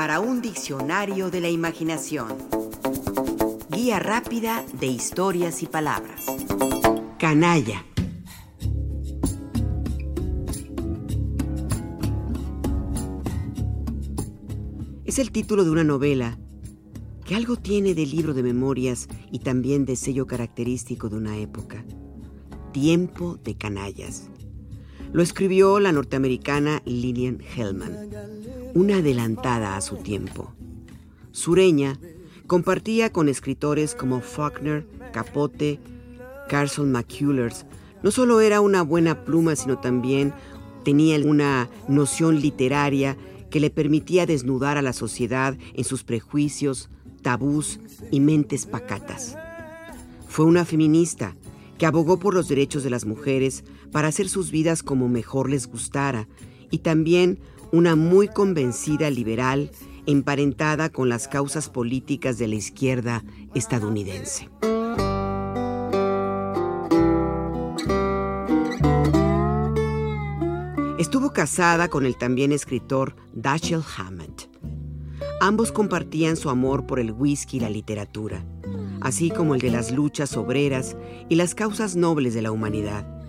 para un diccionario de la imaginación. Guía rápida de historias y palabras. Canalla. Es el título de una novela que algo tiene de libro de memorias y también de sello característico de una época. Tiempo de canallas. Lo escribió la norteamericana Lillian Hellman, una adelantada a su tiempo. Sureña, compartía con escritores como Faulkner, Capote, Carson McCullers. No solo era una buena pluma, sino también tenía una noción literaria que le permitía desnudar a la sociedad en sus prejuicios, tabús y mentes pacatas. Fue una feminista que abogó por los derechos de las mujeres para hacer sus vidas como mejor les gustara, y también una muy convencida liberal emparentada con las causas políticas de la izquierda estadounidense. Estuvo casada con el también escritor Dashiell Hammett. Ambos compartían su amor por el whisky y la literatura así como el de las luchas obreras y las causas nobles de la humanidad.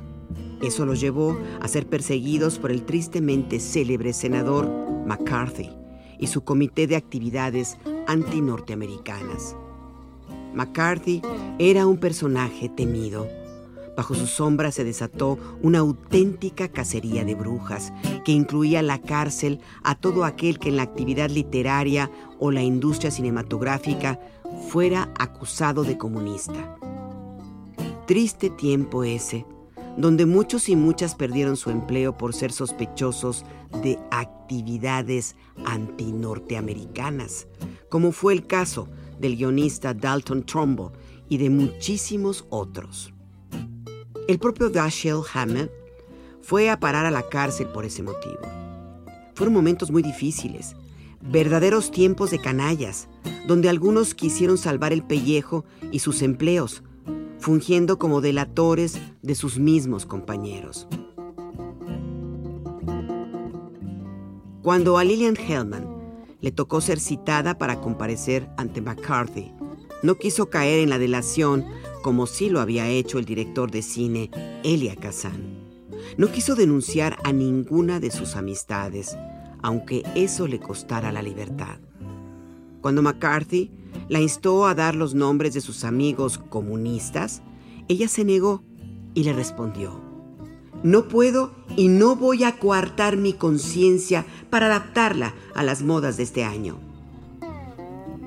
Eso los llevó a ser perseguidos por el tristemente célebre senador McCarthy y su comité de actividades anti-norteamericanas. McCarthy era un personaje temido. Bajo su sombra se desató una auténtica cacería de brujas que incluía la cárcel a todo aquel que en la actividad literaria o la industria cinematográfica fuera acusado de comunista. Triste tiempo ese, donde muchos y muchas perdieron su empleo por ser sospechosos de actividades antinorteamericanas, como fue el caso del guionista Dalton Trumbo y de muchísimos otros. El propio Dashiell Hammett fue a parar a la cárcel por ese motivo. Fueron momentos muy difíciles, verdaderos tiempos de canallas, donde algunos quisieron salvar el pellejo y sus empleos, fungiendo como delatores de sus mismos compañeros. Cuando a Lillian Hellman le tocó ser citada para comparecer ante McCarthy, no quiso caer en la delación como sí lo había hecho el director de cine Elia Kazan. No quiso denunciar a ninguna de sus amistades, aunque eso le costara la libertad. Cuando McCarthy la instó a dar los nombres de sus amigos comunistas, ella se negó y le respondió, no puedo y no voy a coartar mi conciencia para adaptarla a las modas de este año.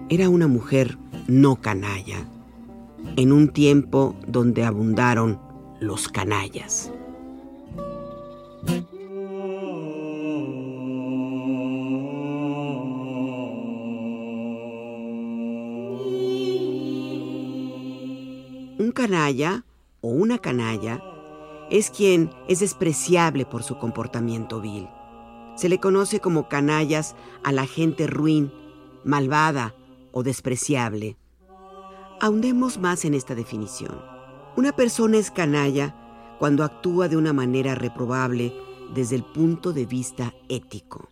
Era una mujer no canalla, en un tiempo donde abundaron los canallas. Canalla o una canalla es quien es despreciable por su comportamiento vil. Se le conoce como canallas a la gente ruin, malvada o despreciable. Ahondemos más en esta definición. Una persona es canalla cuando actúa de una manera reprobable desde el punto de vista ético.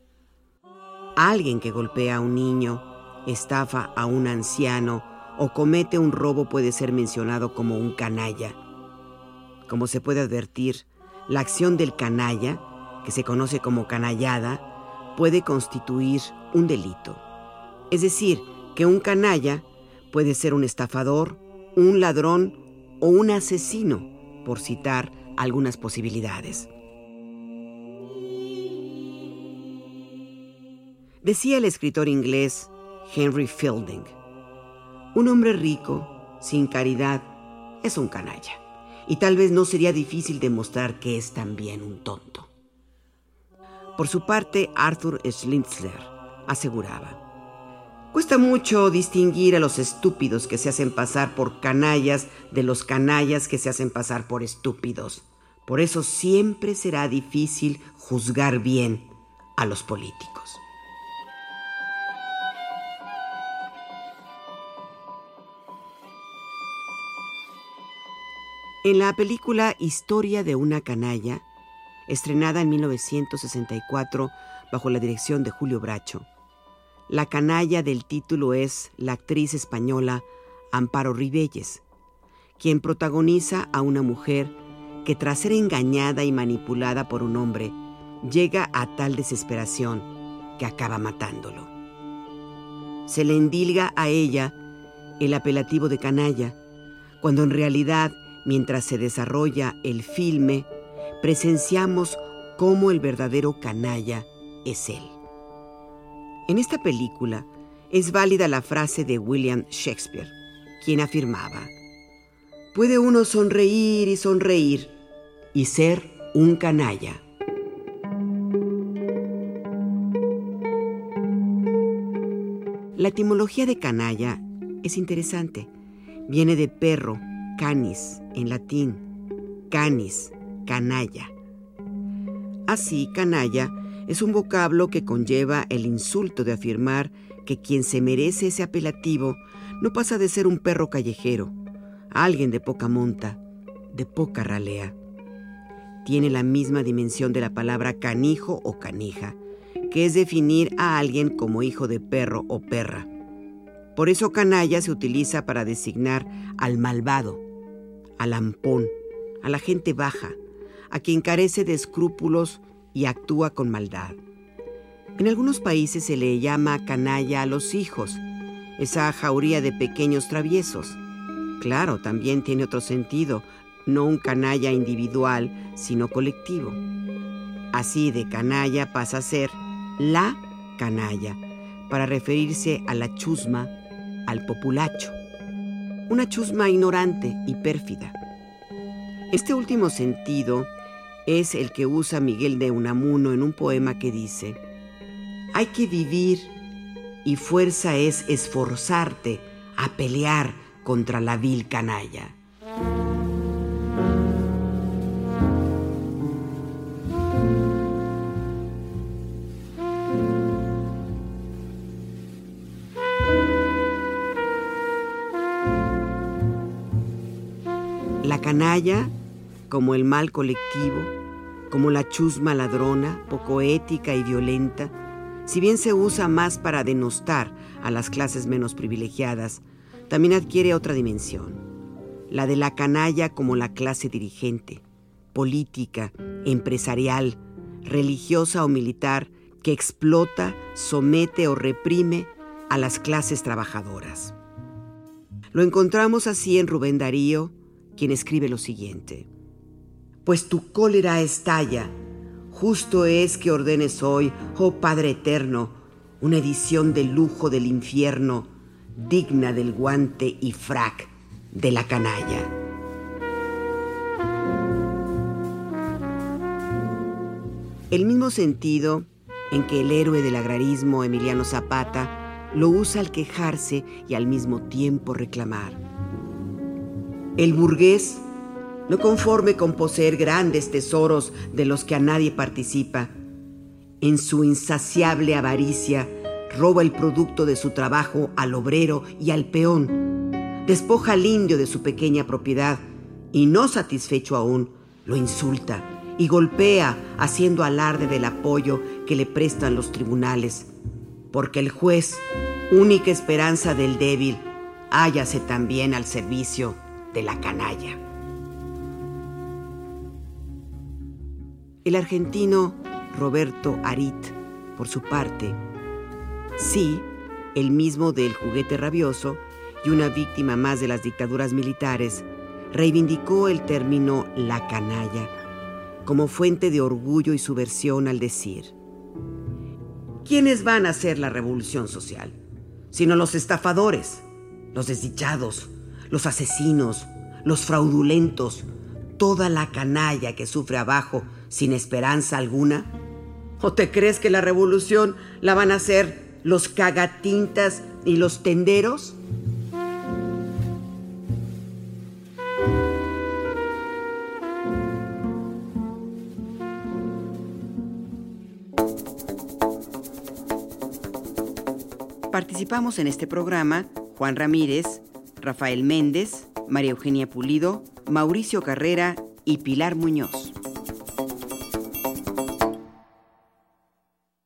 Alguien que golpea a un niño, estafa a un anciano o comete un robo puede ser mencionado como un canalla. Como se puede advertir, la acción del canalla, que se conoce como canallada, puede constituir un delito. Es decir, que un canalla puede ser un estafador, un ladrón o un asesino, por citar algunas posibilidades. Decía el escritor inglés Henry Fielding, un hombre rico, sin caridad, es un canalla. Y tal vez no sería difícil demostrar que es también un tonto. Por su parte, Arthur Schlitzler aseguraba, Cuesta mucho distinguir a los estúpidos que se hacen pasar por canallas de los canallas que se hacen pasar por estúpidos. Por eso siempre será difícil juzgar bien a los políticos. En la película Historia de una canalla, estrenada en 1964 bajo la dirección de Julio Bracho, La canalla del título es la actriz española Amparo Ribelles, quien protagoniza a una mujer que tras ser engañada y manipulada por un hombre, llega a tal desesperación que acaba matándolo. Se le endilga a ella el apelativo de canalla, cuando en realidad, mientras se desarrolla el filme, presenciamos cómo el verdadero canalla es él. En esta película es válida la frase de William Shakespeare, quien afirmaba, puede uno sonreír y sonreír y ser un canalla. La etimología de canalla es interesante. Viene de perro, canis, en latín, canis, canalla. Así, canalla es un vocablo que conlleva el insulto de afirmar que quien se merece ese apelativo no pasa de ser un perro callejero, alguien de poca monta, de poca ralea. Tiene la misma dimensión de la palabra canijo o canija, que es definir a alguien como hijo de perro o perra. Por eso canalla se utiliza para designar al malvado, al lampón, a la gente baja, a quien carece de escrúpulos y actúa con maldad. En algunos países se le llama canalla a los hijos, esa jauría de pequeños traviesos. Claro, también tiene otro sentido, no un canalla individual, sino colectivo. Así de canalla pasa a ser la canalla, para referirse a la chusma, al populacho. Una chusma ignorante y pérfida. Este último sentido es el que usa Miguel de Unamuno en un poema que dice, hay que vivir y fuerza es esforzarte a pelear contra la vil canalla. Canalla como el mal colectivo, como la chusma ladrona, poco ética y violenta, si bien se usa más para denostar a las clases menos privilegiadas, también adquiere otra dimensión, la de la canalla como la clase dirigente, política, empresarial, religiosa o militar que explota, somete o reprime a las clases trabajadoras. Lo encontramos así en Rubén Darío, quien escribe lo siguiente pues tu cólera estalla. Justo es que ordenes hoy, oh Padre Eterno, una edición de lujo del infierno, digna del guante y frac de la canalla. El mismo sentido en que el héroe del agrarismo Emiliano Zapata lo usa al quejarse y al mismo tiempo reclamar. El burgués no conforme con poseer grandes tesoros de los que a nadie participa. En su insaciable avaricia, roba el producto de su trabajo al obrero y al peón, despoja al indio de su pequeña propiedad y no satisfecho aún, lo insulta y golpea haciendo alarde del apoyo que le prestan los tribunales, porque el juez, única esperanza del débil, hállase también al servicio de la canalla. El argentino Roberto Arit, por su parte, sí, el mismo del juguete rabioso y una víctima más de las dictaduras militares, reivindicó el término la canalla como fuente de orgullo y subversión al decir, ¿quiénes van a hacer la revolución social? Sino los estafadores, los desdichados, los asesinos, los fraudulentos, toda la canalla que sufre abajo sin esperanza alguna? ¿O te crees que la revolución la van a hacer los cagatintas y los tenderos? Participamos en este programa Juan Ramírez, Rafael Méndez, María Eugenia Pulido, Mauricio Carrera y Pilar Muñoz.